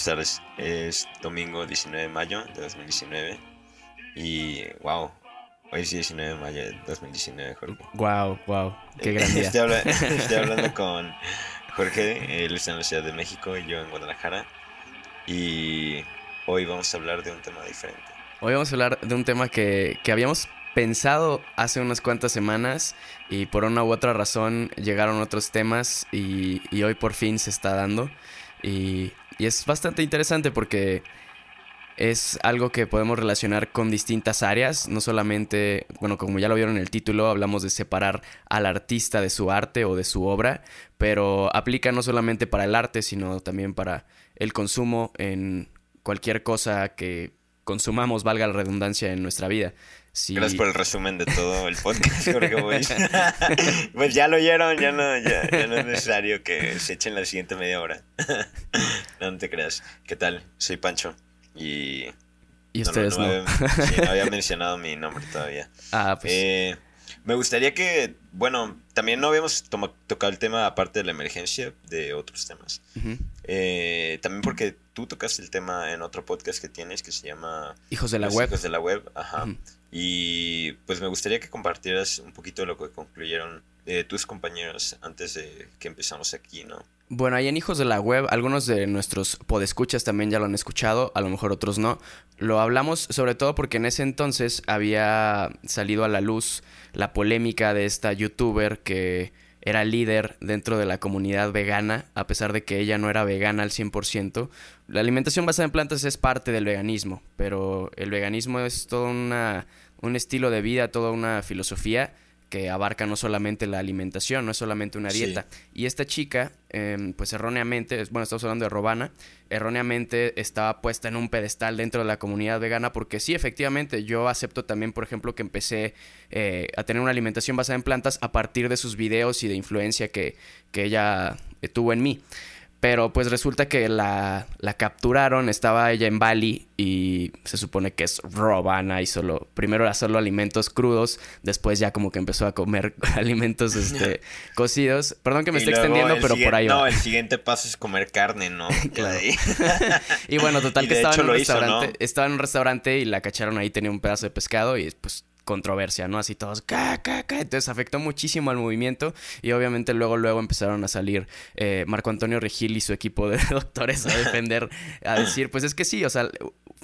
buenas tardes. Es domingo 19 de mayo de 2019. Y, wow, hoy es 19 de mayo de 2019, Jorge. Wow, wow, qué gran día. Estoy, habla- estoy hablando con Jorge, él está en la Ciudad de México y yo en Guadalajara. Y hoy vamos a hablar de un tema diferente. Hoy vamos a hablar de un tema que, que habíamos pensado hace unas cuantas semanas y por una u otra razón llegaron otros temas y, y hoy por fin se está dando. Y, y es bastante interesante porque es algo que podemos relacionar con distintas áreas, no solamente, bueno, como ya lo vieron en el título, hablamos de separar al artista de su arte o de su obra, pero aplica no solamente para el arte, sino también para el consumo en cualquier cosa que consumamos, valga la redundancia, en nuestra vida. Si- Gracias por el resumen de todo el podcast, Jorge Boys. pues ya lo oyeron, ya no, ya, ya no es necesario que se echen la siguiente media hora. no, no te creas. ¿Qué tal? Soy Pancho. Y. Y ustedes no. había, sí, no había mencionado mi nombre todavía. Ah, pues. Eh, me gustaría que, bueno, también no habíamos tocado el tema aparte de la emergencia de otros temas. Eh, también porque tú tocaste el tema en otro podcast que tienes que se llama Hijos de la web. Hijos de la web. Ajá. Y pues me gustaría que compartieras un poquito lo que concluyeron eh, tus compañeros antes de que empezamos aquí, ¿no? Bueno, ahí en Hijos de la Web, algunos de nuestros podescuchas también ya lo han escuchado, a lo mejor otros no. Lo hablamos sobre todo porque en ese entonces había salido a la luz la polémica de esta youtuber que era líder dentro de la comunidad vegana, a pesar de que ella no era vegana al 100%. La alimentación basada en plantas es parte del veganismo, pero el veganismo es todo una, un estilo de vida, toda una filosofía que abarca no solamente la alimentación, no es solamente una Sí. dieta. Y esta chica, em, pues erróneamente, bueno, estamos hablando de Robana, erróneamente estaba puesta en un pedestal dentro de la comunidad vegana porque sí, efectivamente, yo acepto también, por ejemplo, que empecé eh, a tener una alimentación basada en plantas a partir de sus videos y de influencia que, que ella eh, tuvo en mí. Pero pues resulta que la, la capturaron, estaba ella en Bali y se supone que es robana y solo, primero era solo alimentos crudos, después ya como que empezó a comer alimentos este, cocidos. Perdón que me esté extendiendo, pero por ahí No, va. el siguiente paso es comer carne, ¿no? Claro. Y bueno, total Y que estaba en un hizo, restaurante, ¿no? estaba en un restaurante y la cacharon ahí, tenía un pedazo de pescado y pues controversia, ¿no? Así todos, ca, ca, ca. Entonces afectó muchísimo al movimiento y obviamente luego, luego empezaron a salir eh, Marco Antonio Regil y su equipo de doctores a defender, a decir, pues es que sí, o sea,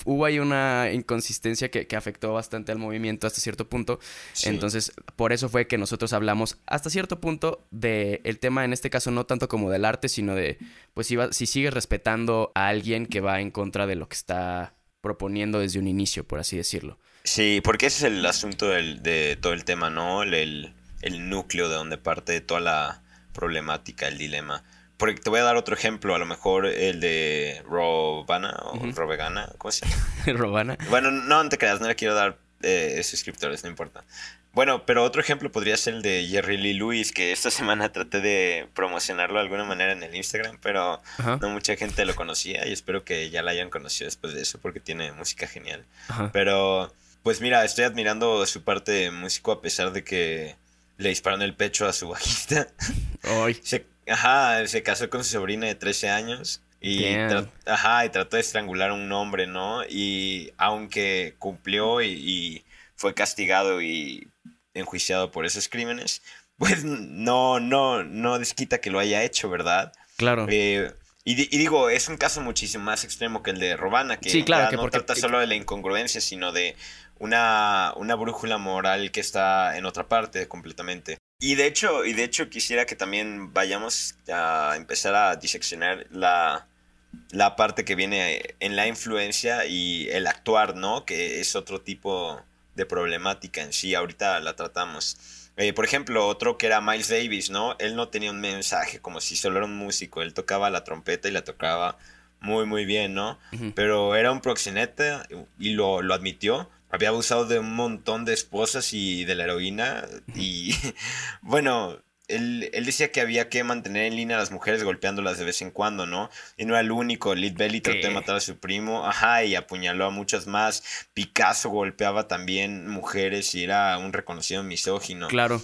hubo ahí una inconsistencia que, que afectó bastante al movimiento hasta cierto punto. Sí. Entonces, por eso fue que nosotros hablamos hasta cierto punto de el tema, en este caso, no tanto como del arte, sino de, pues, si, va- si sigues respetando a alguien que va en contra de lo que está proponiendo desde un inicio, por así decirlo. Sí, porque ese es el asunto del- de todo el tema, ¿no? El, el, el núcleo de donde parte toda la problemática, el dilema. Porque te voy a dar otro ejemplo, a lo mejor el de Robana o Ujú. Robegana, ¿cómo se llama? Robana. Bueno, no, no te creas, no le quiero dar eh, suscriptores, no importa. Bueno, pero otro ejemplo podría ser el de Jerry Lee Lewis, que esta semana traté de promocionarlo de alguna manera en el Instagram, pero Ajá, no mucha gente lo conocía y espero que ya la hayan conocido después de eso porque tiene música genial. ajá. Pero, pues mira, estoy admirando su parte de músico a pesar de que le disparan el pecho a su bajista. Ay, Se, ajá, se casó con su sobrina de 13 años y, tra- ajá, y trató de estrangular a un hombre, ¿no? Y aunque cumplió y, y fue castigado y enjuiciado por esos crímenes, pues no, no, no desquita que lo haya hecho, ¿verdad? claro. Eh, y, di- y digo, es un caso muchísimo más extremo que el de Robana, que Sí, claro, ya que no porque- trata solo de la incongruencia, sino de una, una brújula moral que está en otra parte completamente. Y de hecho, y de hecho quisiera que también vayamos a empezar a diseccionar la, la parte que viene en la influencia y el actuar, ¿no? Que es otro tipo de problemática en sí. Ahorita la tratamos. Eh, por ejemplo, otro que era Miles Davis, ¿no? Él no tenía un mensaje como si solo era un músico. Él tocaba la trompeta y la tocaba muy, muy bien, ¿no? Pero era un proxeneta y lo, lo admitió. Había abusado de un montón de esposas y de la heroína. Y bueno, él, él decía que había que mantener en línea a las mujeres golpeándolas de vez en cuando, ¿no? Y no era el único. Lead Belly trató de matar a su primo. Ajá, y apuñaló a muchas más. Picasso golpeaba también mujeres y era un reconocido misógino. Claro.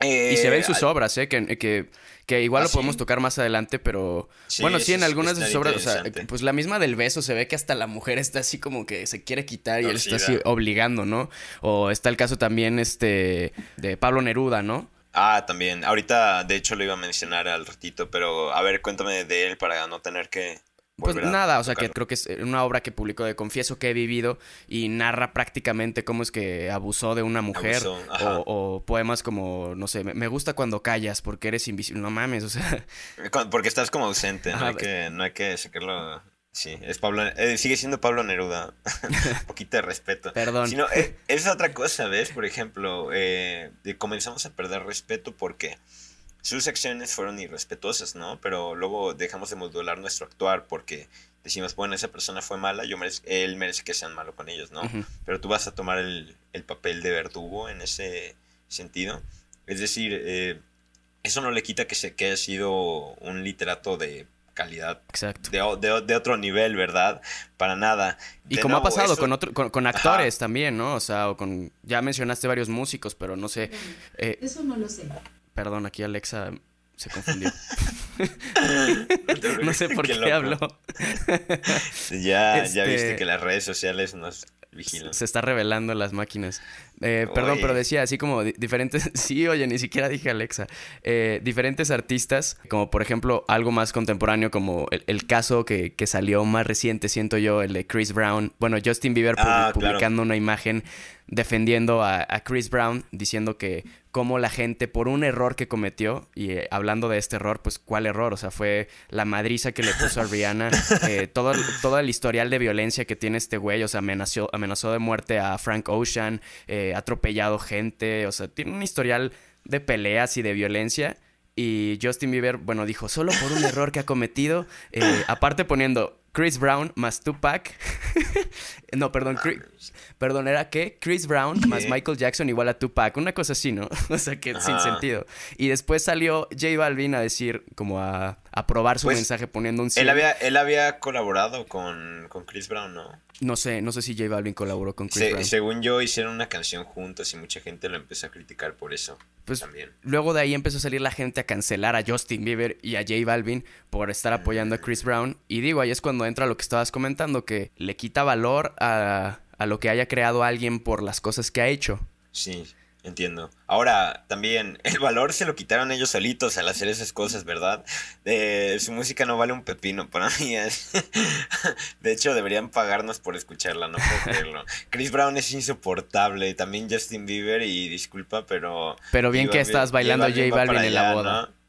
Eh, Y se ve en sus obras, ¿eh? Que, que, que igual ¿Ah, lo podemos sí? tocar más adelante, pero... Sí, bueno, sí, en algunas de sus obras, o sea, pues la misma del beso, se ve que hasta la mujer está así como que se quiere quitar y él está así obligando, ¿no? O está el caso también, este, de Pablo Neruda, ¿no? Ah, también. Ahorita, de hecho, lo iba a mencionar al ratito, pero a ver, cuéntame de él para no tener que. Pues nada, o sea, que creo que es una obra que publicó de Confieso que he vivido y narra prácticamente cómo es que abusó de una mujer. O, o poemas como, no sé, me, gusta cuando callas porque eres invisible. No mames, o sea, Porque estás como ausente, no Ajá, hay que, no hay que sacarlo. Sí, es Pablo. eh, sigue siendo Pablo Neruda. Un poquito de respeto. Perdón. Eh, es otra cosa, ¿ves? Por ejemplo, eh, comenzamos a perder respeto porque sus acciones fueron irrespetuosas, ¿no? Pero luego dejamos de modular nuestro actuar porque decimos, bueno, esa persona fue mala, yo él merece que sean malos con ellos, ¿no? Ujú. Pero tú vas a tomar el, el papel de verdugo en ese sentido. Es decir, eh, eso no le quita que, se, que haya sido un literato de calidad exacto. de, de de otro nivel, ¿verdad? Para nada. Y De como ha pasado eso- con, otro, con, con actores también, ¿no? O sea, o con... Ya mencionaste varios músicos, pero no sé... eh, Eso no lo sé. perdón, aquí Alexa se confundió. no sé por Qué qué, habló. Ya, ya Este- viste que las redes sociales nos vigilan. Se está revelando las máquinas. Eh, perdón, pero decía así como di- diferentes. Sí, oye, ni siquiera dije Alexa. Eh, diferentes artistas, como por ejemplo algo más contemporáneo, como el, el caso que, que salió más reciente, siento yo, el de Chris Brown. Bueno, Justin Bieber Ah, claro. publicando una imagen defendiendo a, a Chris Brown, diciendo que como la gente por un error que cometió, y eh, hablando de este error, pues ¿cuál error? O sea, fue la madriza que le puso a Rihanna, eh, todo, todo el historial de violencia que tiene este güey, o sea, amenazó, amenazó de muerte a Frank Ocean, eh, atropellado gente, o sea, tiene un historial de peleas y de violencia. Y Justin Bieber, bueno, dijo, solo por un error que ha cometido, eh, aparte poniendo Chris Brown más Tupac. no, perdón, Chri- perdón, era que Chris Brown más. Michael Jackson igual a Tupac, una cosa así, ¿no? o sea, que sin sentido. Y después salió J Balvin a decir, como a, a probar su Pues, mensaje poniendo un Él 100. había, él había colaborado con, con Chris Brown, ¿no? No sé, no sé si J Balvin colaboró con Chris Se- Brown. según yo, hicieron una canción juntos y mucha gente lo empezó a criticar por eso. Pues también. luego de ahí empezó a salir la gente a cancelar a Justin Bieber y a J Balvin por estar apoyando a Chris Brown. Y digo, ahí es cuando entra lo que estabas comentando, que le quita valor a, a lo que haya creado alguien por las cosas que ha hecho. Sí, entiendo. Ahora, también, el valor se lo quitaron ellos solitos al hacer esas cosas, ¿verdad? Eh, su música no vale un pepino para mí. es- De hecho, deberían pagarnos por escucharla, no puedo creerlo. Chris Brown es insoportable, también Justin Bieber, y disculpa, pero... Pero bien que estás bailando J Balvin en la boda. ¿no?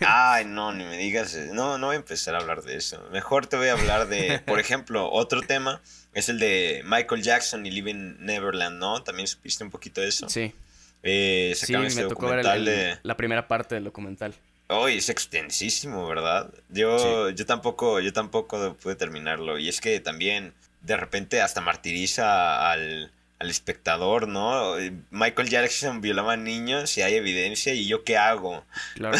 Ay, no, ni me digas. eh, No, no voy a empezar a hablar de eso. Mejor te voy a hablar de, por ejemplo, otro tema es el de Michael Jackson y Living Neverland, ¿no? También supiste un poquito de eso. Sí, Eh, sí, sacaron me este tocó ver el- de. la primera parte del documental. Oh, es extensísimo, ¿verdad? Yo, yo tampoco, yo tampoco pude terminarlo. Y es que también de repente hasta martiriza al, al espectador, ¿no? Michael Jackson violaba niños y hay evidencia, ¿y yo qué hago? Claro.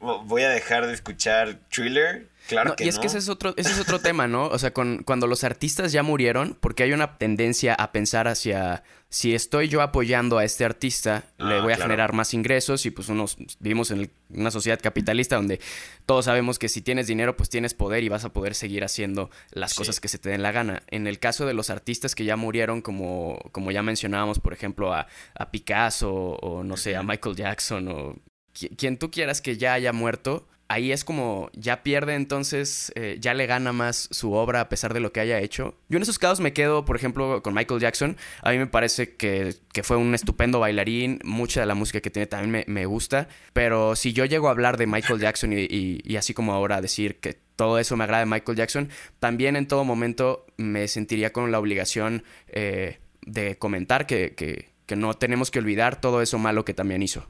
¿Voy a dejar de escuchar Thriller? Claro No, que y es no. que ese es otro, ese es otro tema, ¿no? O sea, con, cuando los artistas ya murieron, porque hay una tendencia a pensar hacia si estoy yo apoyando a este artista, le Ah, voy a claro. generar más ingresos y pues unos vivimos en el- una sociedad capitalista donde todos sabemos que si tienes dinero, pues tienes poder y vas a poder seguir haciendo las Sí. cosas que se te den la gana. En el caso de los artistas que ya murieron, como, como ya mencionábamos, por ejemplo, a, a Picasso o no sé, a. Michael Jackson o qui- quien tú quieras que ya haya muerto, ahí es como ya pierde entonces, eh, ya le gana más su obra a pesar de lo que haya hecho. Yo en esos casos me quedo, por ejemplo, con Michael Jackson. A mí me parece que, que fue un estupendo bailarín, mucha de la música que tiene también me, me gusta, pero si yo llego a hablar de Michael Jackson y, así como ahora decir que todo eso me agrada de Michael Jackson, también en todo momento me sentiría con la obligación eh, de comentar que, que, que no tenemos que olvidar todo eso malo que también hizo.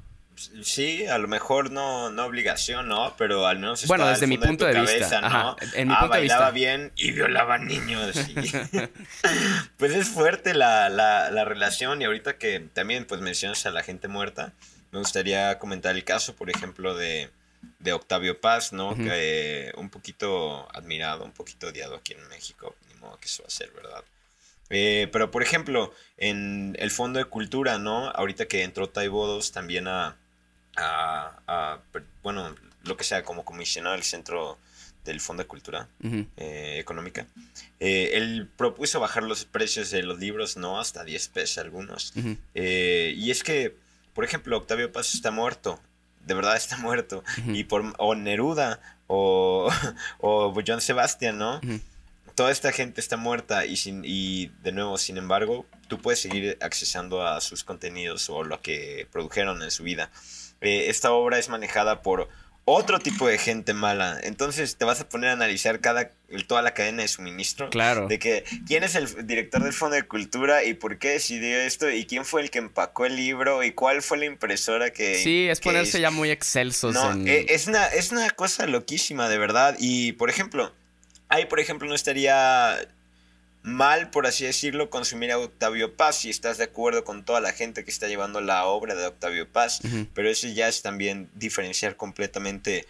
Sí, a lo mejor no, no obligación, ¿no? Pero al menos Bueno, desde mi punto de vista, cabeza, ¿no? ajá, en mi ah, punto de bailaba vista. bien y violaba niños. y- pues es fuerte la, la, la relación y ahorita que también pues mencionas a la gente muerta, me gustaría comentar el caso, por ejemplo, de, de Octavio Paz, ¿no? Que, un poquito admirado, un poquito odiado aquí en México, ni modo que eso va a ser, ¿verdad? Eh, pero por ejemplo, en el Fondo de Cultura, ¿no? Ahorita que entró Taibodos también a, a, a, bueno, lo que sea, como comisionado del Centro del Fondo de Cultura Ujú. eh, Económica, eh, él propuso bajar los precios de los libros, ¿no? Hasta 10 pesos algunos. Ujú. Eh, y es que, por ejemplo, Octavio Paz está muerto. De verdad está muerto. Ujú. Y por, o Neruda o, o John Sebastian, ¿no? Toda esta gente está muerta y, sin, y de nuevo, sin embargo, tú puedes seguir accesando a sus contenidos o lo que produjeron en su vida. Eh, esta obra es manejada por otro tipo de gente mala. Entonces te vas a poner a analizar cada, toda la cadena de suministro. Claro. De que quién es el director del Fondo de Cultura y por qué decidió esto y quién fue el que empacó el libro y cuál fue la impresora que... Sí, es que ponerse ya muy excelsos No, en... eh, es, una, es una cosa loquísima, de verdad. Y, por ejemplo, ahí, por ejemplo, no estaría mal, por así decirlo, consumir a Octavio Paz si estás de acuerdo con toda la gente que está llevando la obra de Octavio Paz. Pero eso ya es también diferenciar completamente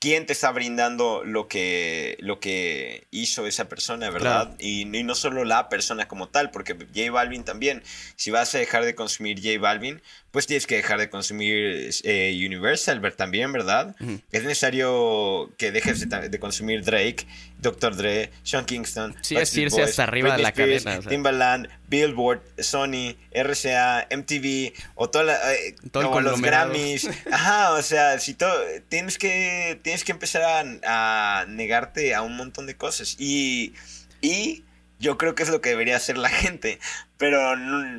quién te está brindando lo que, lo que hizo esa persona, ¿verdad? Claro. Y, y no solo la persona como tal, porque J Balvin también, si vas a dejar de consumir J Balvin, pues tienes que dejar de consumir eh, Universal ver- también, ¿verdad? Es necesario que dejes de consumir Drake, Dr. Dre, Sean Kingston, Sí, es irse hasta arriba de la Spears, cadena, o sea. Timbaland, Billboard, Sony, RCA, MTV, o toda la, eh, Todo los. Grammys. Ajá, o sea, si to- tienes que tienes que empezar a, a negarte a un montón de cosas y y yo creo que es lo que debería hacer la gente, pero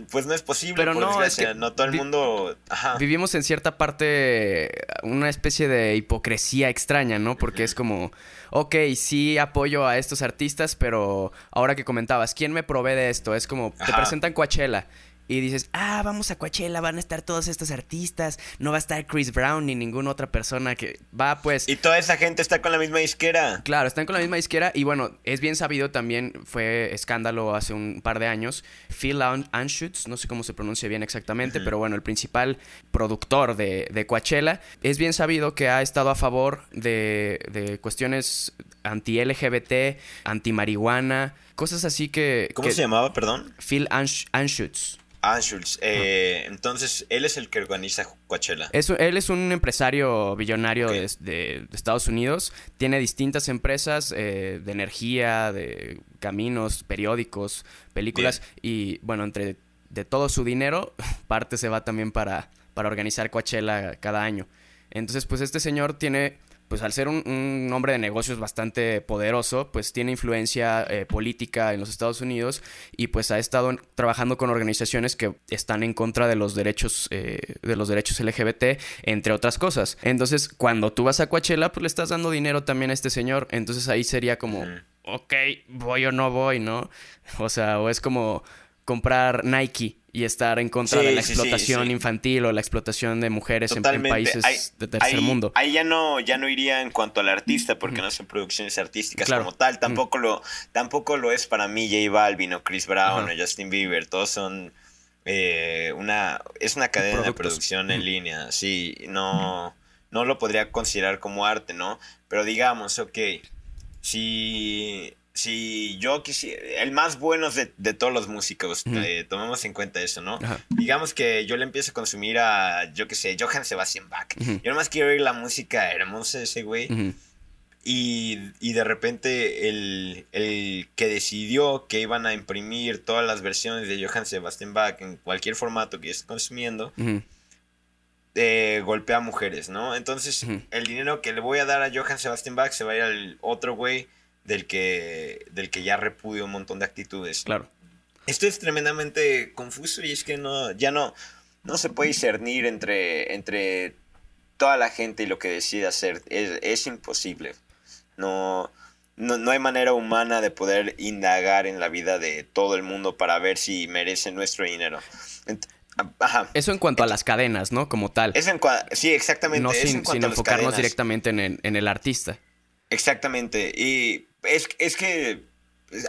pues no es posible Pero por no, es desgracia, que no todo el mundo, ajá. Vivimos en cierta parte una especie de hipocresía extraña, ¿no? Porque es como, ok, sí apoyo a estos artistas, pero ahora que comentabas, ¿quién me provee de esto? Es como, te presentan Coachella y dices, ah, vamos a Coachella, van a estar todos estos artistas, no va a estar Chris Brown ni ninguna otra persona que va, pues... Y toda esa gente está con la misma disquera. Claro, están con la misma disquera y bueno, es bien sabido también, fue escándalo hace un par de años, Phil An- Anschutz, no sé cómo se pronuncia bien exactamente, pero bueno, el principal productor de, de Coachella, es bien sabido que ha estado a favor de, de cuestiones anti-LGBT, anti-marihuana, cosas así que... ¿Cómo que- se llamaba, perdón? Phil Ansch- Anschutz. Anschutz. Eh, entonces, él es el que organiza Coachella. Es él es un empresario billonario Ok. de, de- de Estados Unidos. Tiene distintas empresas eh, de energía, de caminos, periódicos, películas. Y bueno, entre de todo su dinero, parte se va también para, para organizar Coachella cada año. Entonces, pues este señor tiene, pues al ser un, un hombre de negocios bastante poderoso, pues tiene influencia eh, política en los Estados Unidos y pues ha estado trabajando con organizaciones que están en contra de los derechos eh, de los derechos LGBT, entre otras cosas. Entonces, cuando tú vas a Coachella, pues le estás dando dinero también a este señor. Entonces ahí sería como, ok, voy o no voy, ¿no? O sea, o es como comprar Nike y estar en contra Sí, de la sí, explotación sí. infantil o la explotación de mujeres en- países Ahí- de tercer ahí- mundo. Ahí ya no, ya no iría en cuanto al artista, porque no son producciones artísticas Claro. como tal. Tampoco lo, tampoco lo es para mí J Balvin o Chris Brown Ajá. o Justin Bieber. Todos son eh, una, es una cadena de producción en línea. Sí, no, no lo podría considerar como arte, ¿no? Pero digamos, ok, si, si yo quisiera, el más bueno de, de todos los músicos, eh, tomemos en cuenta eso, ¿no? Ajá. Digamos que yo le empiezo a consumir a, yo qué sé, Johann Sebastian Bach. Yo nomás quiero oír la música hermosa de ese güey. Y, y de repente el, el que decidió que iban a imprimir todas las versiones de Johann Sebastian Bach en cualquier formato que esté consumiendo, eh, golpea a mujeres, ¿no? Entonces, el dinero que le voy a dar a Johann Sebastian Bach se va a ir al otro güey del que, del que ya repudio un montón de actitudes. Claro. Esto es tremendamente confuso y es que no, ya no, no se puede discernir entre, entre toda la gente y lo que decide hacer. Es, es imposible. No, no, no hay manera humana de poder indagar en la vida de todo el mundo para ver si merece nuestro dinero. Ajá. Eso en cuanto a las cadenas, ¿no? Como tal. Eso en sí, exactamente. no eso sin, sin enfocarnos directamente en el, en el artista. Exactamente. Y es, es que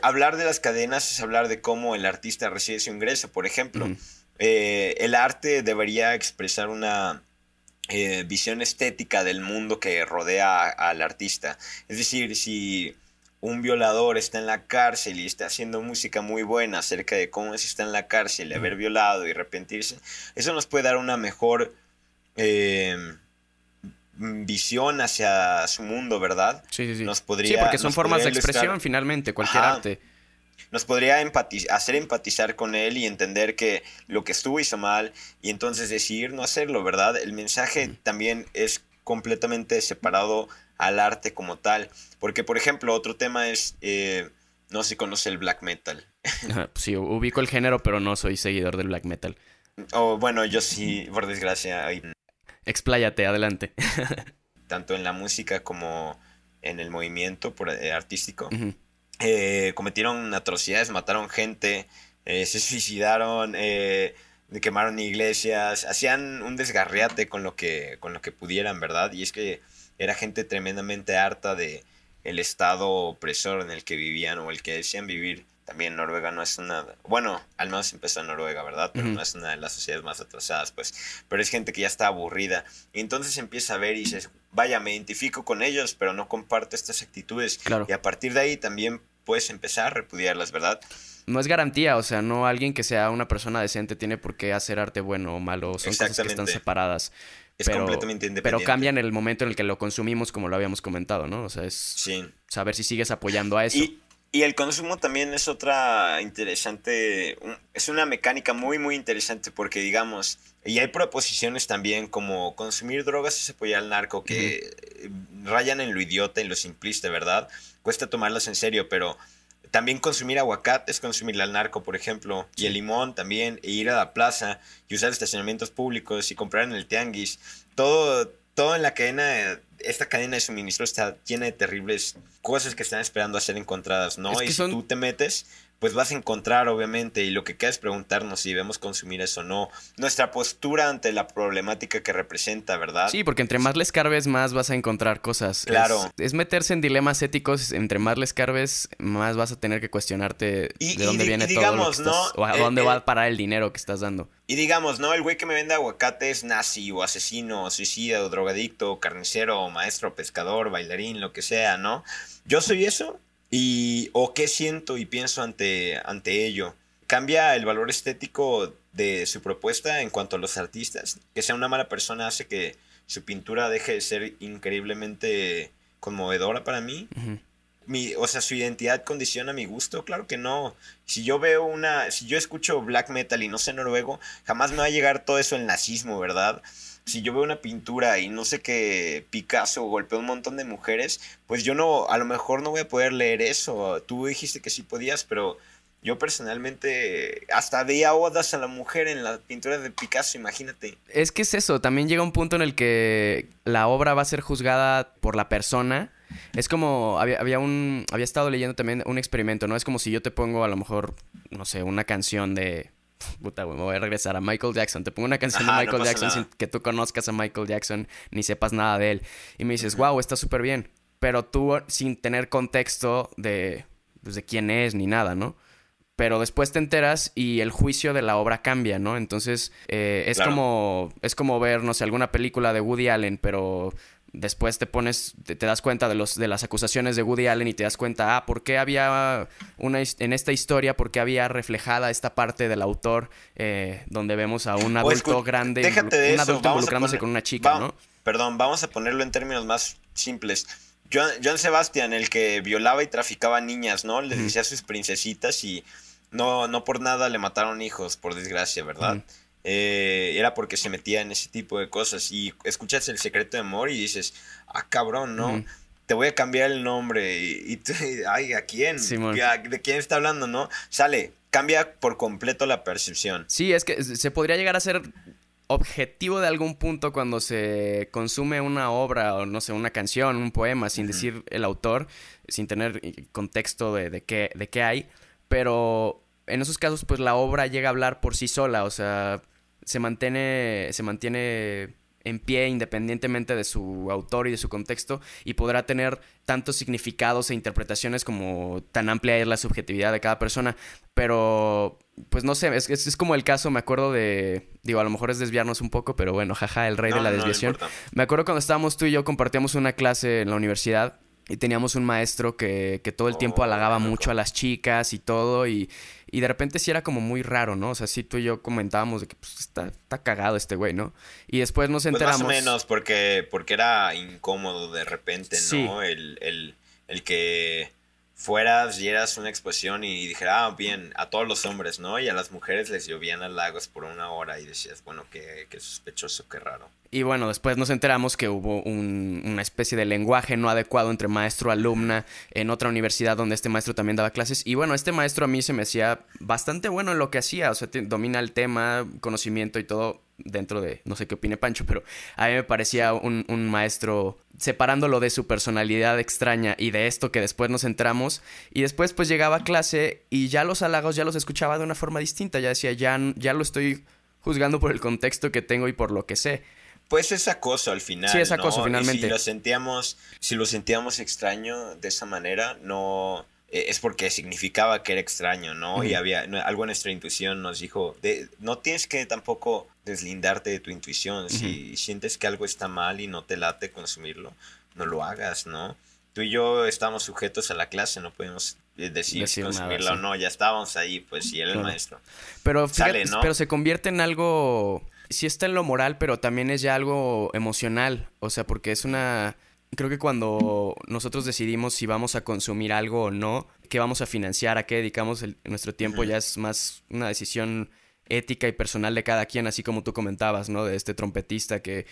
hablar de las cadenas es hablar de cómo el artista recibe su ingreso. Por ejemplo, eh, el arte debería expresar una eh, visión estética del mundo que rodea al artista. Es decir, si un violador está en la cárcel y está haciendo música muy buena acerca de cómo es estar en la cárcel, haber violado y arrepentirse, eso nos puede dar una mejor eh, visión hacia su mundo, ¿verdad? Sí, sí, sí. Nos podría- sí, porque son formas de ilustrar- expresión finalmente, cualquier Ajá. arte. nos podría empatiz- hacer empatizar con él y entender que lo que estuvo hizo mal y entonces decidir no hacerlo, ¿verdad? El mensaje también es completamente separado al arte como tal. Porque, por ejemplo, otro tema es, eh, no si conoce el black metal. Pues sí, ubico el género, pero no soy seguidor del black metal. O bueno, yo sí, por desgracia, Expláyate, adelante. tanto en la música como en el movimiento por, eh, artístico. Eh, cometieron atrocidades, mataron gente, eh, se suicidaron, eh, quemaron iglesias, hacían un desgarriate con lo que con lo que pudieran, ¿verdad? Y es que era gente tremendamente harta de el estado opresor en el que vivían o el que decían vivir. También Noruega no es una, bueno, al menos empezó en Noruega, ¿verdad? Pero Ujú. no es una de las sociedades más atrasadas, pues. Pero es gente que ya está aburrida. Y entonces empieza a ver y dices, vaya, me identifico con ellos, pero no comparto estas actitudes. Claro. Y a partir de ahí también puedes empezar a repudiarlas, ¿verdad? No es garantía, o sea, no alguien que sea una persona decente tiene por qué hacer arte bueno o malo, son cosas que están separadas. Es pero, completamente independiente. Pero cambia en el momento en el que lo consumimos, como lo habíamos comentado, ¿no? O sea, es Sí. saber si sigues apoyando a eso. Y, y el consumo también es otra interesante, es una mecánica muy, muy interesante porque digamos, y hay proposiciones también como consumir drogas es apoyar al narco, que eh, rayan en lo idiota, en lo simplista, ¿verdad? Cuesta tomarlas en serio, pero también consumir aguacate es consumirle al narco, por ejemplo, y el limón también, e ir a la plaza y usar estacionamientos públicos y comprar en el tianguis. Todo, todo en la cadena, esta cadena de suministro está llena de terribles cosas que están esperando a ser encontradas, ¿no? Es que y si son- tú te metes, pues vas a encontrar, obviamente, y lo que queda es preguntarnos si debemos consumir eso o no. Nuestra postura ante la problemática que representa, ¿verdad? Sí, porque entre más le escarbes, más vas a encontrar cosas. Claro. Es, es meterse en dilemas éticos. Entre más le escarbes, más vas a tener que cuestionarte Y- de dónde viene y todo lo que digamos, estás- ¿no? o a Eh, dónde eh, va a parar el dinero que estás dando. Y digamos, ¿no? El güey que me vende aguacate es nazi o asesino o suicida o drogadicto o carnicero o maestro, pescador, bailarín, lo que sea, ¿no? Yo soy eso y o qué siento y pienso ante, ante ello. Cambia el valor estético de su propuesta en cuanto a los artistas. Que sea una mala persona hace que su pintura deje de ser increíblemente conmovedora para mí mi, o sea, su identidad condiciona mi gusto, claro que no. Si yo veo una, si yo escucho black metal y no sé noruego, jamás me va a llegar todo eso el nazismo, ¿verdad? Si yo veo una pintura y no sé que Picasso golpeó un montón de mujeres, pues yo no, a lo mejor no voy a poder leer eso. Tú dijiste que sí podías, pero yo personalmente hasta veía odas a la mujer en las pinturas de Picasso, imagínate. Es que es eso, también llega un punto en el que la obra va a ser juzgada por la persona. Es como, había, había un, había estado leyendo también un experimento, ¿no? Es como si yo te pongo a lo mejor, no sé, una canción de... Puta, güey, me voy a regresar a Michael Jackson. Te pongo una canción Ajá, de no Michael Jackson nada. sin que tú conozcas a Michael Jackson ni sepas nada de él. Y me dices, wow, está súper bien. Pero tú sin tener contexto de, pues, de quién es ni nada, ¿no? pero después te enteras y el juicio de la obra cambia, ¿no? Entonces, eh, es Claro. como es como ver, no sé, alguna película de Woody Allen, pero después te pones, te, te das cuenta de los de las acusaciones de Woody Allen y te das cuenta, ah, ¿por qué había una en esta historia, por qué había reflejada esta parte del autor eh, donde vemos a un adulto grande, déjate de un eso, adulto vamos involucrándose poner- con una chica, va- ¿no? Perdón, vamos a ponerlo en términos más simples. John, John Sebastian, el que violaba y traficaba niñas, ¿no? Les Ujú. decía a sus princesitas y no, no por nada le mataron hijos, por desgracia, ¿verdad? Ujú. Eh, era porque se metía en ese tipo de cosas. Y escuchas El Secreto de Amor y dices, ah, cabrón, ¿no? Te voy a cambiar el nombre. Y, y tú, ay, ¿a quién? Simón. ¿A- ¿De quién está hablando, no? Sale, cambia por completo la percepción. Sí, es que se podría llegar a ser objetivo de algún punto cuando se consume una obra o no sé, una canción, un poema, sin decir el autor, sin tener eh, contexto de, de qué, de qué hay, pero en esos casos pues la obra llega a hablar por sí sola, o sea, se mantiene, se mantiene en pie independientemente de su autor y de su contexto y podrá tener tantos significados e interpretaciones como tan amplia es la subjetividad de cada persona, pero pues no sé, es, es, como el caso, me acuerdo de, digo, a lo mejor es desviarnos un poco, pero bueno, jaja, el rey No, de la no, desviación. Me acuerdo cuando estábamos tú y yo, compartíamos una clase en la universidad y teníamos un maestro que, que todo el tiempo Oh, halagaba mucho a las chicas y todo y, y de repente sí era como muy raro, ¿no? O sea, sí tú y yo comentábamos de que pues, está, está cagado este güey, ¿no? Y después nos Pues enteramos... más o menos, porque, porque era incómodo de repente, Sí. ¿no? El, el, el que fueras, dieras una exposición y dijera, ah, bien, a todos los hombres, ¿no? Y a las mujeres les llovían halagos por una hora y decías, bueno, qué, qué sospechoso, qué raro. Y bueno, después nos enteramos que hubo un- una especie de lenguaje no adecuado entre maestro-alumna en otra universidad donde este maestro también daba clases. Y bueno, este maestro a mí se me hacía bastante bueno en lo que hacía. O sea, domina el tema, conocimiento y todo dentro de, no sé qué opine Pancho, pero a mí me parecía un, un maestro separándolo de su personalidad extraña y de esto que después nos enteramos. Y después pues llegaba a clase y ya los halagos ya los escuchaba de una forma distinta. Ya decía, ya, ya lo estoy juzgando por el contexto que tengo y por lo que sé. Pues es acoso al final. Sí, es acoso, ¿no? Y finalmente. si lo sentíamos, si lo sentíamos extraño de esa manera, no es porque significaba que era extraño, ¿no? Y había no, algo en nuestra intuición nos dijo, de, no tienes que tampoco deslindarte de tu intuición. Si sientes que algo está mal y no te late consumirlo, no lo hagas, ¿no? Tú y yo estamos sujetos a la clase, no podemos eh, decir, si Decir nada, consumirla o no, ya estábamos ahí, pues sí, él el Claro. maestro. Pero, Sale, ¿no? pero se convierte en algo. Sí está en lo moral, pero también es ya algo emocional. O sea, porque es una. Creo que cuando nosotros decidimos si vamos a consumir algo o no, qué vamos a financiar, a qué dedicamos el- nuestro tiempo, ya es más una decisión ética y personal de cada quien, así como tú comentabas, ¿no? De este trompetista que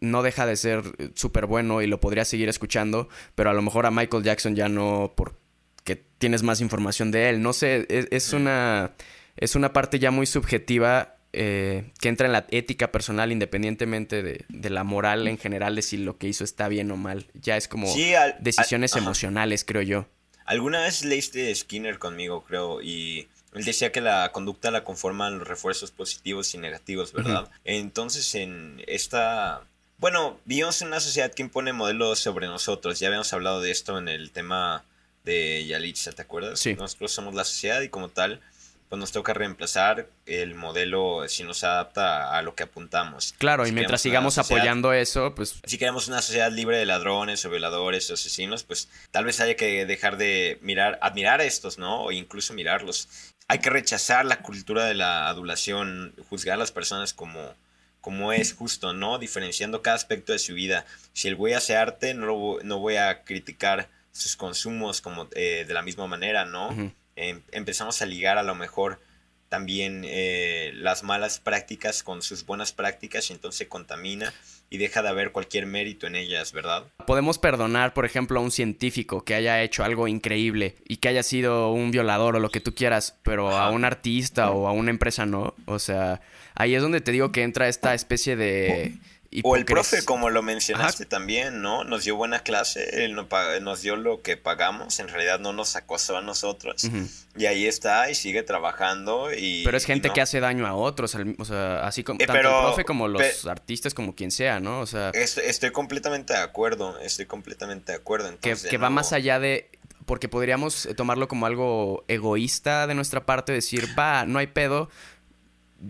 no deja de ser súper bueno y lo podría seguir escuchando, pero a lo mejor a Michael Jackson ya no, porque tienes más información de él. No sé, es, es una, es una parte ya muy subjetiva eh, que entra en la ética personal independientemente de, de la moral en general de si lo que hizo está bien o mal. Ya es como Sí, al- al- decisiones emocionales, creo yo. Alguna vez leíste Skinner conmigo, creo, y él decía que la conducta la conforman los refuerzos positivos y negativos, ¿verdad? Entonces, en esta... Bueno, vivimos en una sociedad que impone modelos sobre nosotros. Ya habíamos hablado de esto en el tema de Yalitza, ¿te acuerdas? Sí. Nosotros somos la sociedad y como tal, pues nos toca reemplazar el modelo si nos adapta a lo que apuntamos. Claro, y mientras sigamos apoyando eso, pues si queremos una sociedad libre de ladrones o violadores o asesinos, pues tal vez haya que dejar de mirar, admirar a estos, ¿no? O incluso mirarlos. Hay que rechazar la cultura de la adulación, juzgar a las personas como, como es justo, ¿no? Diferenciando cada aspecto de su vida. Si el güey hace arte, no, lo no voy a criticar sus consumos como eh, de la misma manera, ¿no? Ujú. Em- empezamos a ligar a lo mejor también eh, las malas prácticas con sus buenas prácticas y entonces se contamina y deja de haber cualquier mérito en ellas, ¿verdad? podemos perdonar, por ejemplo, a un científico que haya hecho algo increíble y que haya sido un violador o lo que tú quieras, pero a un artista o a una empresa no. O sea, ahí es donde te digo que entra esta especie de... O el profe, como lo mencionaste también, ¿no? Nos dio buena clase, él nos dio lo que pagamos, en realidad no nos acosó a nosotros. Ujú. Y ahí está y sigue trabajando y... Pero es gente no. que hace daño a otros, o sea, así como Eh, tanto pero- el profe como los pe- artistas, como quien sea, ¿no? O sea, Estoy, estoy completamente de acuerdo, estoy completamente de acuerdo. que, Entonces, que va no- más allá de... Porque podríamos eh, tomarlo como algo egoísta de nuestra parte, decir, va, no hay pedo,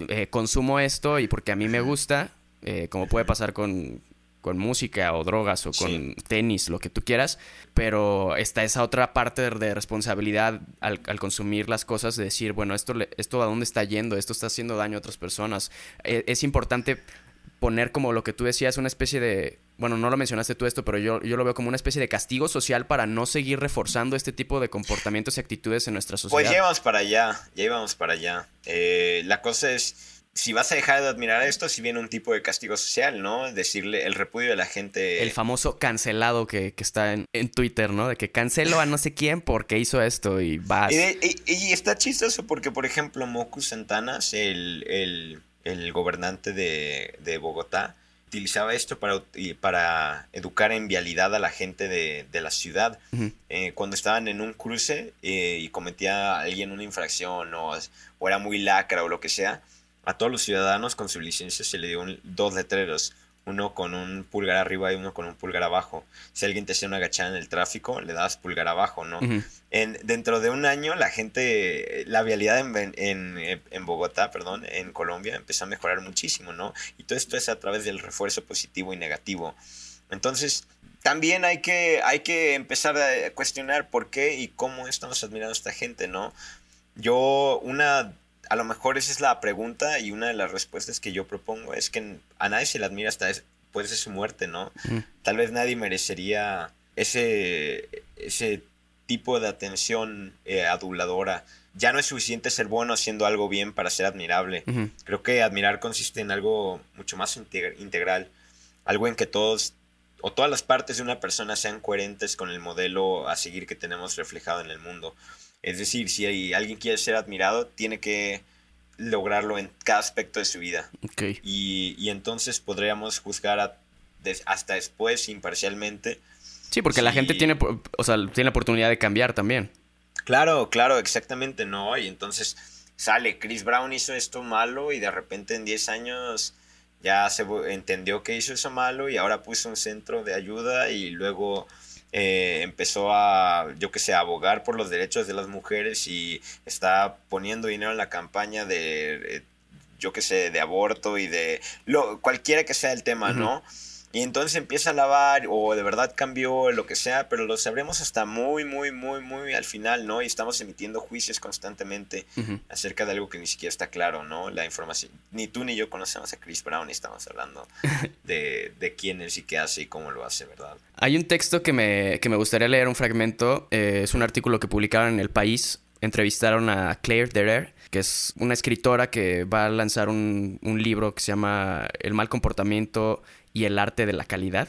eh, consumo esto y porque a mí me gusta, eh, como puede pasar con, con música o drogas o con Sí. tenis, lo que tú quieras, pero está esa otra parte de, responsabilidad al, al consumir las cosas, de decir, bueno, esto, le- esto a dónde está yendo, esto está haciendo daño a otras personas. Eh, es importante poner como lo que tú decías, una especie de, bueno, no lo mencionaste tú esto, pero yo, yo lo veo como una especie de castigo social para no seguir reforzando este tipo de comportamientos y actitudes en nuestra sociedad. Pues ya íbamos para allá, ya íbamos para allá. Eh, la cosa es, si vas a dejar de admirar esto, si viene un tipo de castigo social, ¿no? Decirle el repudio de la gente. El famoso cancelado que, que está en, en, Twitter, ¿no? De que cancelo a no sé quién porque hizo esto y vas. Y, y, y está chistoso porque, por ejemplo, Moku Santanas, el, el, el gobernante de, de, Bogotá, utilizaba esto para, para educar en vialidad a la gente de, de la ciudad. Uh -huh. eh, cuando estaban en un cruce eh, y cometía alguien una infracción o, o era muy lacra o lo que sea, a todos los ciudadanos con su licencia se le dio un, dos letreros, uno con un pulgar arriba y uno con un pulgar abajo. Si alguien te hacía una agachada en el tráfico, le dabas pulgar abajo, ¿no? Uh -huh. en, dentro de un año, la gente, la vialidad en, en, en, Bogotá, perdón, en Colombia, empezó a mejorar muchísimo, ¿no? Y todo esto es a través del refuerzo positivo y negativo. Entonces, también hay que, hay que empezar a cuestionar por qué y cómo estamos admirando a esta gente, ¿no? Yo, una a lo mejor esa es la pregunta y una de las respuestas que yo propongo es que a nadie se le admira hasta después de su muerte, ¿no? Mm. Tal vez nadie merecería ese, ese tipo de atención eh, aduladora. Ya no es suficiente ser bueno haciendo algo bien para ser admirable. Uh -huh. Creo que admirar consiste en algo mucho más integral, algo en que todos o todas las partes de una persona sean coherentes con el modelo a seguir que tenemos reflejado en el mundo. Es decir, si hay, alguien quiere ser admirado, tiene que lograrlo en cada aspecto de su vida. Okay. Y, y, entonces podríamos juzgar a, hasta después, imparcialmente. Sí, porque si... la gente tiene, o sea, tiene la oportunidad de cambiar también. Claro, claro, exactamente, ¿no? Y entonces sale, Chris Brown hizo esto malo y de repente en 10 años ya se entendió que hizo eso malo y ahora puso un centro de ayuda y luego eh, empezó a, yo que sé, a abogar por los derechos de las mujeres y está poniendo dinero en la campaña de, eh, yo que sé, de aborto y de lo, cualquiera que sea el tema, uh -huh. ¿no? Y entonces empieza a lavar o de verdad cambió lo que sea, pero lo sabremos hasta muy, muy, muy, muy al final, ¿no? Y estamos emitiendo juicios constantemente uh -huh. acerca de algo que ni siquiera está claro, ¿no? La información, ni tú ni yo conocemos a Chris Brown y estamos hablando de, de quién es y qué hace y cómo lo hace, ¿verdad? Hay un texto que me, que me gustaría leer un fragmento, eh, es un artículo que publicaron en El País, entrevistaron a Claire Derer, que es una escritora que va a lanzar un, un libro que se llama El mal comportamiento y el arte de la calidad.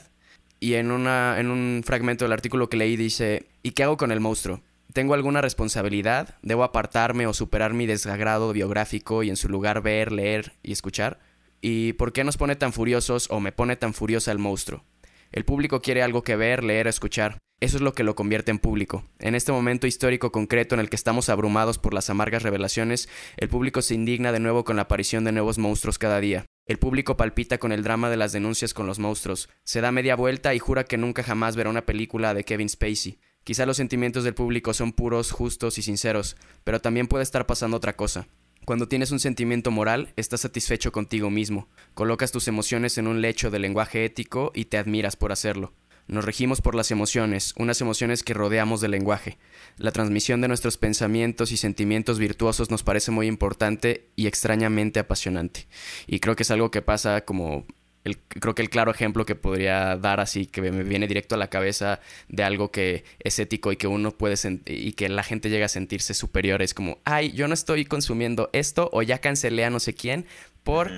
Y en, una, en un fragmento del artículo que leí dice, ¿y qué hago con el monstruo? ¿Tengo alguna responsabilidad? ¿Debo apartarme o superar mi desagrado biográfico y en su lugar ver, leer y escuchar? ¿Y por qué nos pone tan furiosos o me pone tan furiosa el monstruo? El público quiere algo que ver, leer, escuchar. Eso es lo que lo convierte en público. En este momento histórico concreto en el que estamos abrumados por las amargas revelaciones, el público se indigna de nuevo con la aparición de nuevos monstruos cada día. El público palpita con el drama de las denuncias con los monstruos, se da media vuelta y jura que nunca jamás verá una película de Kevin Spacey. Quizá los sentimientos del público son puros, justos y sinceros, pero también puede estar pasando otra cosa. Cuando tienes un sentimiento moral, estás satisfecho contigo mismo, colocas tus emociones en un lecho de lenguaje ético y te admiras por hacerlo. Nos regimos por las emociones, unas emociones que rodeamos del lenguaje. La transmisión de nuestros pensamientos y sentimientos virtuosos nos parece muy importante y extrañamente apasionante. Y creo que es algo que pasa como... El, creo que el claro ejemplo que podría dar así, que me viene directo a la cabeza de algo que es ético y que uno puede y que la gente llega a sentirse superior, es como, ay, yo no estoy consumiendo esto o ya cancelé a no sé quién por...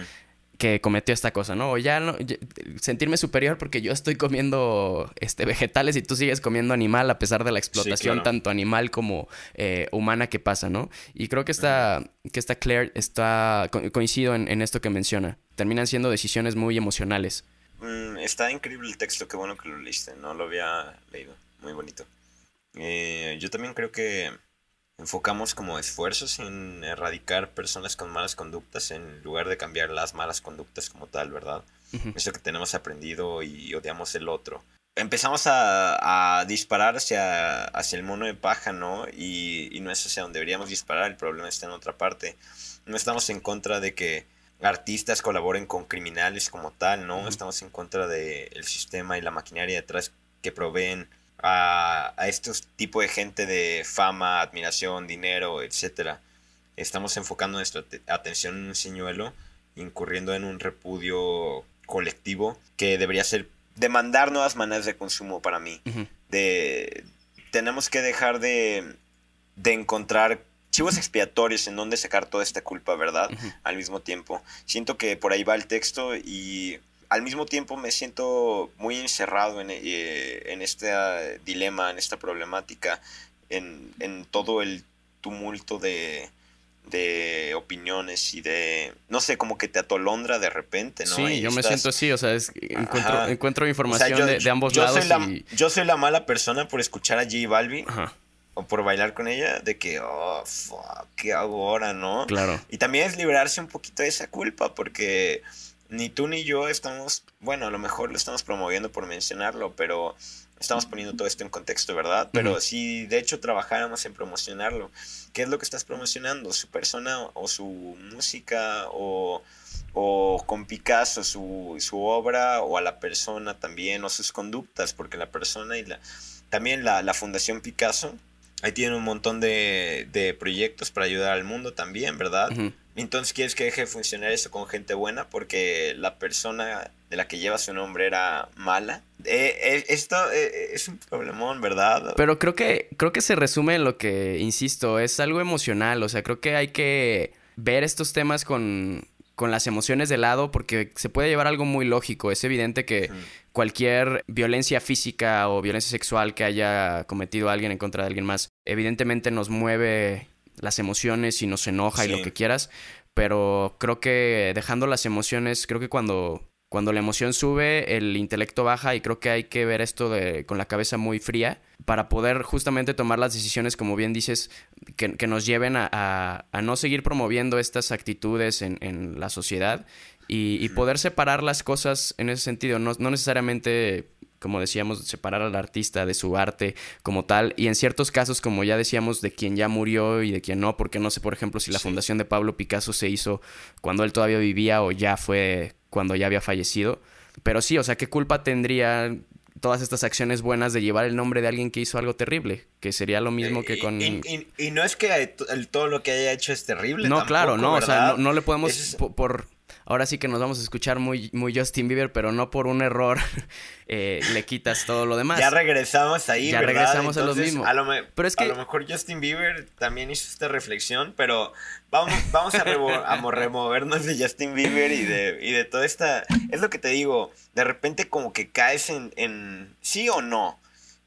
que cometió esta cosa, ¿no? O ya no ya, sentirme superior porque yo estoy comiendo este vegetales y tú sigues comiendo animal a pesar de la explotación sí, claro. tanto animal como eh, humana que pasa, ¿no? Y creo que esta, que esta Claire está co coincido en, en, esto que menciona. Terminan siendo decisiones muy emocionales. Mm, está increíble el texto, qué bueno que lo leíste, no lo había leído, muy bonito. Eh, yo también creo que enfocamos como esfuerzos en erradicar personas con malas conductas en lugar de cambiar las malas conductas como tal, ¿verdad? Uh -huh. Eso que tenemos aprendido y odiamos el otro. Empezamos a, a disparar hacia, hacia, el mono de paja, ¿no? Y, y, no es hacia donde deberíamos disparar, el problema está en otra parte. No estamos en contra de que artistas colaboren con criminales como tal, ¿no? Uh -huh. Estamos en contra del de sistema y la maquinaria detrás que proveen a, a estos tipos de gente de fama, admiración, dinero, etc. Estamos enfocando nuestra atención en un señuelo, incurriendo en un repudio colectivo que debería ser demandar nuevas maneras de consumo para mí. Uh -huh. de, tenemos que dejar de, de encontrar chivos expiatorios en donde sacar toda esta culpa, ¿verdad? Al mismo tiempo. Siento que por ahí va el texto y al mismo tiempo me siento muy encerrado en, eh, en este ah, dilema, en esta problemática, en, en todo el tumulto de, de opiniones y de, no sé, como que te atolondra de repente, ¿no? Sí, yo me siento así, o sea, es- encuentro, encuentro o sea, información yo- de, de ambos yo lados soy la, y... yo soy la mala persona por escuchar a J Balvin Ajá, o por bailar con ella, de que, oh, fuck, ¿qué hago ahora, no? claro. Y también es liberarse un poquito de esa culpa, porque ni tú ni yo estamos, bueno, a lo mejor lo estamos promoviendo por mencionarlo, pero estamos poniendo todo esto en contexto, ¿verdad? Pero si de hecho trabajáramos en promocionarlo, ¿qué es lo que estás promocionando? ¿Su persona o su música o, o con Picasso su, su obra o a la persona también o sus conductas? Porque la persona y la... También la, la Fundación Picasso, ahí tiene un montón de, de proyectos para ayudar al mundo también, ¿verdad? Entonces quieres que deje de funcionar eso con gente buena porque la persona de la que lleva su nombre era mala. Eh, eh, esto eh, es un problemón, ¿verdad? Pero creo que, creo que se resume en lo que, insisto, es algo emocional. O sea, creo que hay que ver estos temas con, con las emociones de lado porque se puede llevar algo muy lógico. Es evidente que cualquier violencia física o violencia sexual que haya cometido alguien en contra de alguien más, evidentemente nos mueve las emociones y nos enoja y lo que quieras. Pero creo que dejando las emociones, creo que cuando, cuando la emoción sube, el intelecto baja y creo que hay que ver esto de, con la cabeza muy fría para poder justamente tomar las decisiones, como bien dices, que, que nos lleven a, a- a no seguir promoviendo estas actitudes en, en la sociedad y, y poder separar las cosas en ese sentido, no, no necesariamente como decíamos, separar al artista de su arte como tal, y en ciertos casos, como ya decíamos, de quien ya murió y de quien no, porque no sé, por ejemplo, si la Sí. fundación de Pablo Picasso se hizo cuando él todavía vivía o ya fue cuando ya había fallecido. Pero sí, o sea, ¿qué culpa tendría todas estas acciones buenas de llevar el nombre de alguien que hizo algo terrible? Que sería lo mismo que con... Y, y- y no es que todo lo que haya hecho es terrible. No, claro, no, o sea, no, no le podemos es- por, Ahora sí que nos vamos a escuchar muy, muy Justin Bieber, pero no por un error eh, le quitas todo lo demás. Ya regresamos ahí, Ya ¿verdad? regresamos a lo mismo. A lo, me- Pero es a que- lo mejor Justin Bieber también hizo esta reflexión, pero vamos, vamos a, removernos de Justin Bieber y de, y de toda esta... Es lo que te digo, de repente como que caes en, en sí o no.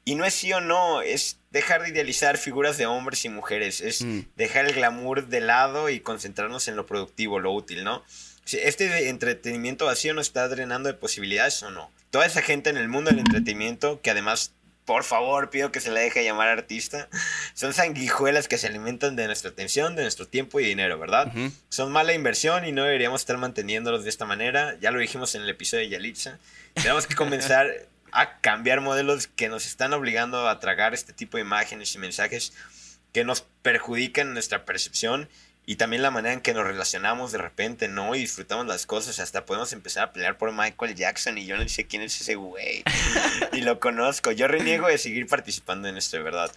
Y no es sí o no, es dejar de idealizar figuras de hombres y mujeres, es Mm. dejar el glamour de lado y concentrarnos en lo productivo, lo útil, ¿no? Si este entretenimiento vacío nos está drenando de posibilidades o no. Toda esa gente en el mundo del entretenimiento, que además, por favor, pido que se le deje llamar artista, son sanguijuelas que se alimentan de nuestra atención, de nuestro tiempo y dinero, ¿verdad? Son mala inversión y no deberíamos estar manteniéndolos de esta manera. Ya lo dijimos en el episodio de Yalitza. Tenemos que comenzar a cambiar modelos que nos están obligando a tragar este tipo de imágenes y mensajes que nos perjudican nuestra percepción y también la manera en que nos relacionamos de repente, ¿no? Y disfrutamos las cosas, hasta podemos empezar a pelear por Michael Jackson y yo no sé quién es ese güey. y lo conozco. Yo reniego de seguir participando en esto, de verdad.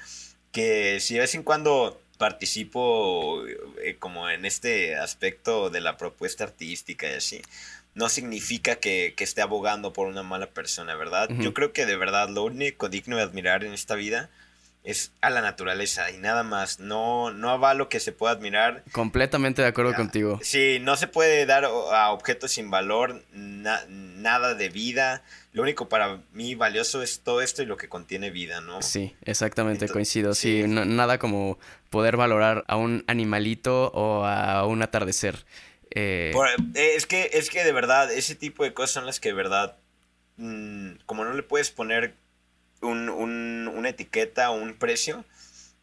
Que si de vez en cuando participo eh, como en este aspecto de la propuesta artística y así, no significa que, que esté abogando por una mala persona, ¿verdad? Yo creo que de verdad lo único digno de admirar en esta vida es a la naturaleza y nada más. No, no avalo que se pueda admirar. Completamente de acuerdo Ah, contigo. Sí, no se puede dar a objetos sin valor na- nada de vida. Lo único para mí valioso es todo esto y lo que contiene vida, ¿no? Sí, exactamente, coincido. Sí, sí. no- nada como poder valorar a un animalito o a un atardecer. Eh, Por- eh, es, que, es que de verdad, ese tipo de cosas son las que de verdad, mm, como no le puedes poner un- un- una etiqueta o un precio,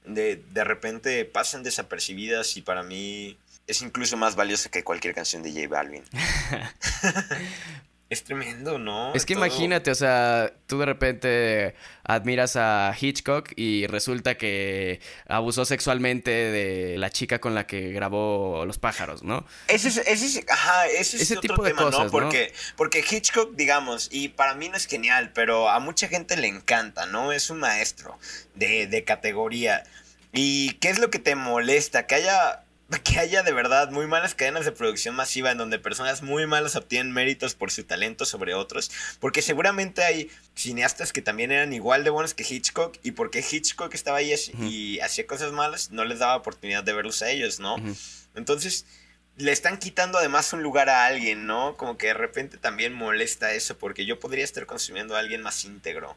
de, de repente pasan desapercibidas y para mí es incluso más valiosa que cualquier canción de J Balvin. es tremendo, ¿no? Es que Todo- imagínate, o sea, tú de repente admiras a Hitchcock y resulta que abusó sexualmente de la chica con la que grabó Los pájaros, ¿no? Ese es, ese es- ajá, ese es Ese otro tipo de tema, cosas, ¿no? ¿no? Porque, porque Hitchcock, digamos, y para mí no es genial, pero a mucha gente le encanta, ¿no? Es un maestro de, de categoría. ¿Y qué es lo que te molesta? Que haya que haya de verdad muy malas cadenas de producción masiva en donde personas muy malas obtienen méritos por su talento sobre otros, porque seguramente hay cineastas que también eran igual de buenos que Hitchcock y porque Hitchcock estaba ahí y hacía cosas malas, no les daba oportunidad de verlos a ellos, ¿no? Entonces, le están quitando además un lugar a alguien, ¿no? Como que de repente también molesta eso, porque yo podría estar consumiendo a alguien más íntegro.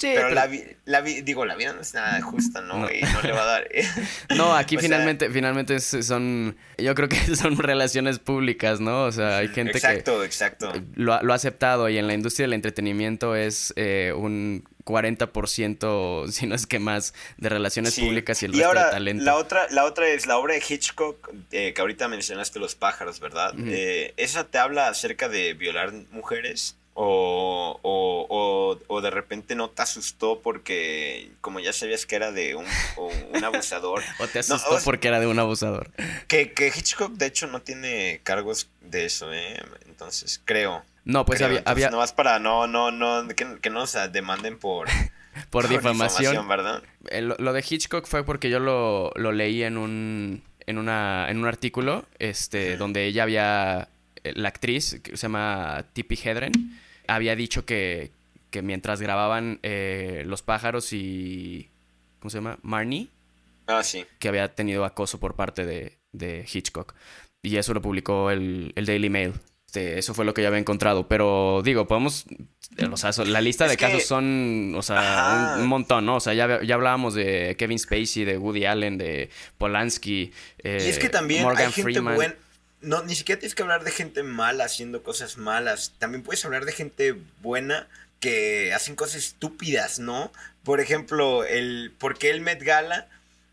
Sí, pero, pero- la, vi- la vi- digo, la vida no es nada justa, ¿no? Y no le va a dar. No, aquí sea, finalmente, finalmente son, yo creo que son relaciones públicas, ¿no? O sea, hay gente exacto, exacto. que lo, ha- lo ha aceptado y en la industria del entretenimiento es eh, un 40%, si no es que más, de relaciones Sí. públicas y el y resto ahora, de talento. La otra, la otra es la obra de Hitchcock, eh, que ahorita mencionaste Los pájaros, ¿verdad? Eh, ¿Esa te habla acerca de violar mujeres? O, o, o, o de repente no te asustó porque como ya sabías que era de un, un abusador. O te asustó porque era de un abusador. Que, que Hitchcock de hecho no tiene cargos de eso, ¿eh? Entonces, creo. No, pues creo. había, Entonces, había nomás para no, no, no, que, que no nos demanden por, por difamación. ¿verdad? Eh, Lo, lo de Hitchcock fue porque yo lo, lo leí en un, en, una, en un artículo este, donde ella había, eh, la actriz, que se llama Tippi Hedren, había dicho que, que mientras grababan eh, Los pájaros y, ¿cómo se llama? Marnie, Ah, sí. que había tenido acoso por parte de, de Hitchcock. Y eso lo publicó el, el Daily Mail. Este, eso fue lo que yo había encontrado. Pero digo, podemos. O sea, la lista Es de que- casos son. O sea, un, un montón, ¿no? O sea, ya, ya hablábamos de Kevin Spacey, de Woody Allen, de Polanski. eh, Y es que también Morgan hay gente Freeman. buena. No, ni siquiera tienes que hablar de gente mala haciendo cosas malas. También puedes hablar de gente buena que hacen cosas estúpidas, ¿no? Por ejemplo, el ¿por qué el Met Gala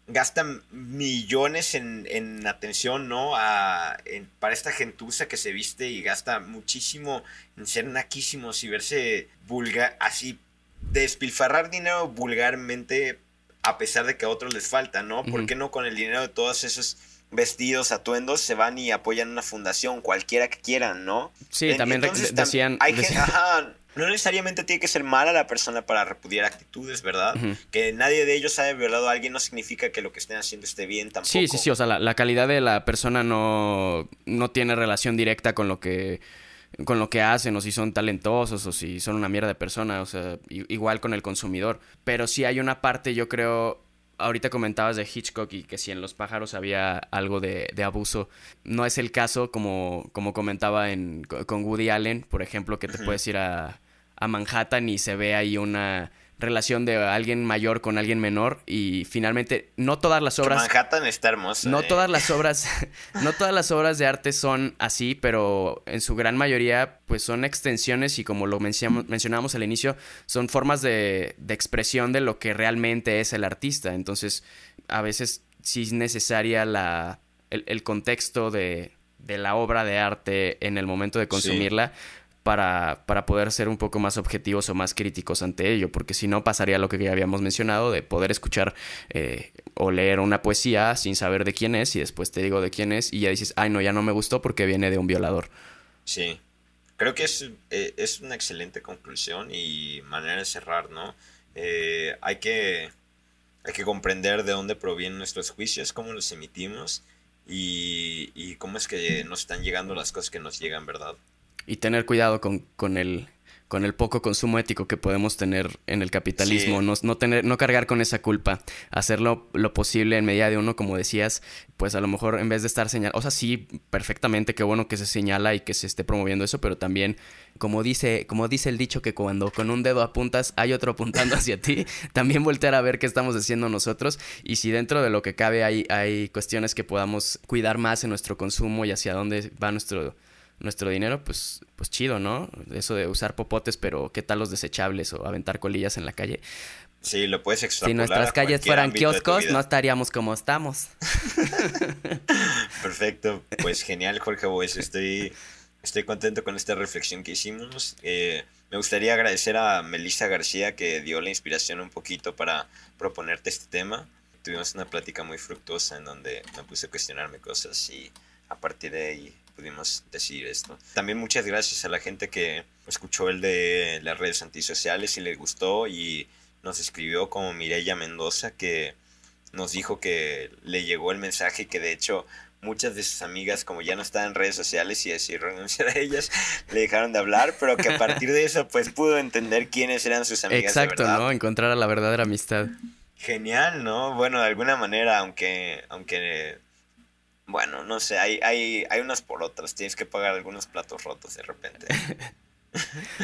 gasta millones en, en atención, ¿no? A, en- para esta gentuza que se viste y gasta muchísimo en ser naquísimos y verse vulgar, así, despilfarrar dinero vulgarmente a pesar de que a otros les falta, ¿no? ¿Por qué no con el dinero de todos esos vestidos, atuendos, se van y apoyan una fundación, cualquiera que quieran, ¿no? Sí, En- también entonces, decían. hay ajá, no necesariamente tiene que ser mala la persona para repudiar actitudes, ¿verdad? Que nadie de ellos haya violado a alguien no significa que lo que estén haciendo esté bien tampoco. Sí, sí, sí. O sea, la, la calidad de la persona no, no tiene relación directa con lo que con lo que hacen o si son talentosos o si son una mierda de persona, o sea, igual con el consumidor. Pero sí hay una parte, yo creo, ahorita comentabas de Hitchcock y que si en Los pájaros había algo de, de abuso. No es el caso como, como comentaba en, con Woody Allen, por ejemplo, que te puedes ir a, a Manhattan y se ve ahí una relación de alguien mayor con alguien menor y finalmente no todas las obras Manhattan está hermoso. no ¿eh? todas las obras, no todas las obras de arte son así, pero en su gran mayoría, pues son extensiones y como lo mencionamos, mencionábamos al inicio, son formas de, de expresión de lo que realmente es el artista. Entonces, a veces sí es necesaria la, el, el contexto de, de la obra de arte en el momento de consumirla. Para, para poder ser un poco más objetivos o más críticos ante ello, porque si no pasaría lo que ya habíamos mencionado, de poder escuchar eh, o leer una poesía sin saber de quién es y después te digo de quién es y ya dices, ay no, ya no me gustó porque viene de un violador. Sí. Creo que es, eh, es una excelente conclusión y manera de cerrar, ¿no? Eh, hay, que, hay que comprender de dónde provienen nuestros juicios, cómo los emitimos y, y cómo es que nos están llegando las cosas que nos llegan, ¿verdad? Y tener cuidado con, con el con el poco consumo ético que podemos tener en el capitalismo, Sí. no, no tener, no cargar con esa culpa, hacerlo lo posible en medida de uno, como decías, pues a lo mejor en vez de estar señalando, o sea, sí, perfectamente, qué bueno que se señala y que se esté promoviendo eso, pero también, como dice, como dice el dicho que cuando con un dedo apuntas hay otro apuntando hacia ti, también voltear a ver qué estamos haciendo nosotros y si dentro de lo que cabe hay, hay cuestiones que podamos cuidar más en nuestro consumo y hacia dónde va nuestro nuestro dinero, pues, pues chido, ¿no? Eso de usar popotes, pero ¿qué tal los desechables o aventar colillas en la calle? Sí, lo puedes extrapolar. Si nuestras calles fueran kioscos, no estaríamos como estamos. Perfecto, pues genial, Jorge Boes. Estoy, estoy contento con esta reflexión que hicimos. Eh, me gustaría agradecer a Melissa García que dio la inspiración un poquito para proponerte este tema. Tuvimos una plática muy fructuosa en donde me puse a cuestionarme cosas y a partir de ahí pudimos decidir esto. También muchas gracias a la gente que escuchó el de las redes antisociales y le gustó y nos escribió como Mireya Mendoza que nos dijo que le llegó el mensaje y que de hecho muchas de sus amigas, como ya no estaban en redes sociales y así renunciar a ellas, le dejaron de hablar, pero que a partir de eso, pues pudo entender quiénes eran sus amigas. de Exacto, verdad. ¿no? Encontrar a la verdadera amistad. Genial, ¿no? Bueno, de alguna manera, aunque, aunque, bueno, no sé, hay, hay, hay unas por otras, tienes que pagar algunos platos rotos de repente.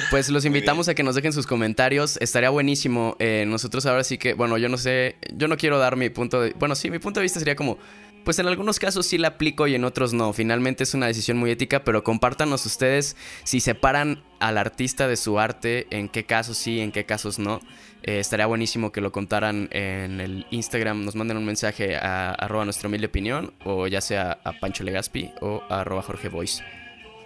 Pues los invitamos a que nos dejen sus comentarios. Estaría buenísimo. Eh, nosotros ahora sí que, bueno, yo no sé, yo no quiero dar mi punto de... Bueno, sí, mi punto de vista sería como, pues en algunos casos sí la aplico y en otros no. Finalmente es una decisión muy ética, pero compártanos ustedes si separan al artista de su arte, en qué casos sí, en qué casos no. Eh, estaría buenísimo que lo contaran en el Instagram, nos manden un mensaje a arroba nuestra humilde opinión, o ya sea a Pancho Legaspi o a Jorge Voice.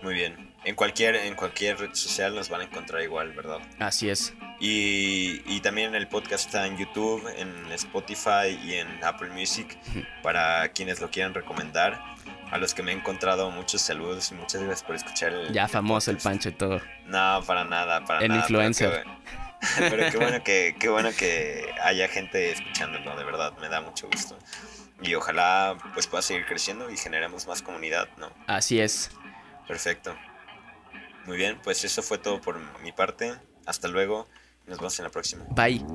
Muy bien. En cualquier, en cualquier red social nos van a encontrar igual, ¿verdad? Así es. Y, y también el podcast está en YouTube, en Spotify y en Apple Music para quienes lo quieran recomendar. A los que me he encontrado, muchos saludos y muchas gracias por escuchar el. Ya famoso el podcast. Pancho y todo. No, para nada, para El nada. pero influencer. qué- Pero qué bueno que, qué bueno que haya gente escuchándolo, de verdad, me da mucho gusto. Y ojalá pues pueda seguir creciendo y generemos más comunidad, ¿no? Así es. Perfecto. Muy bien, pues eso fue todo por mi parte. Hasta luego. Nos vemos en la próxima. Bye.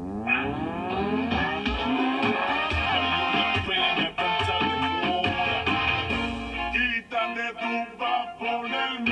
Quítate tu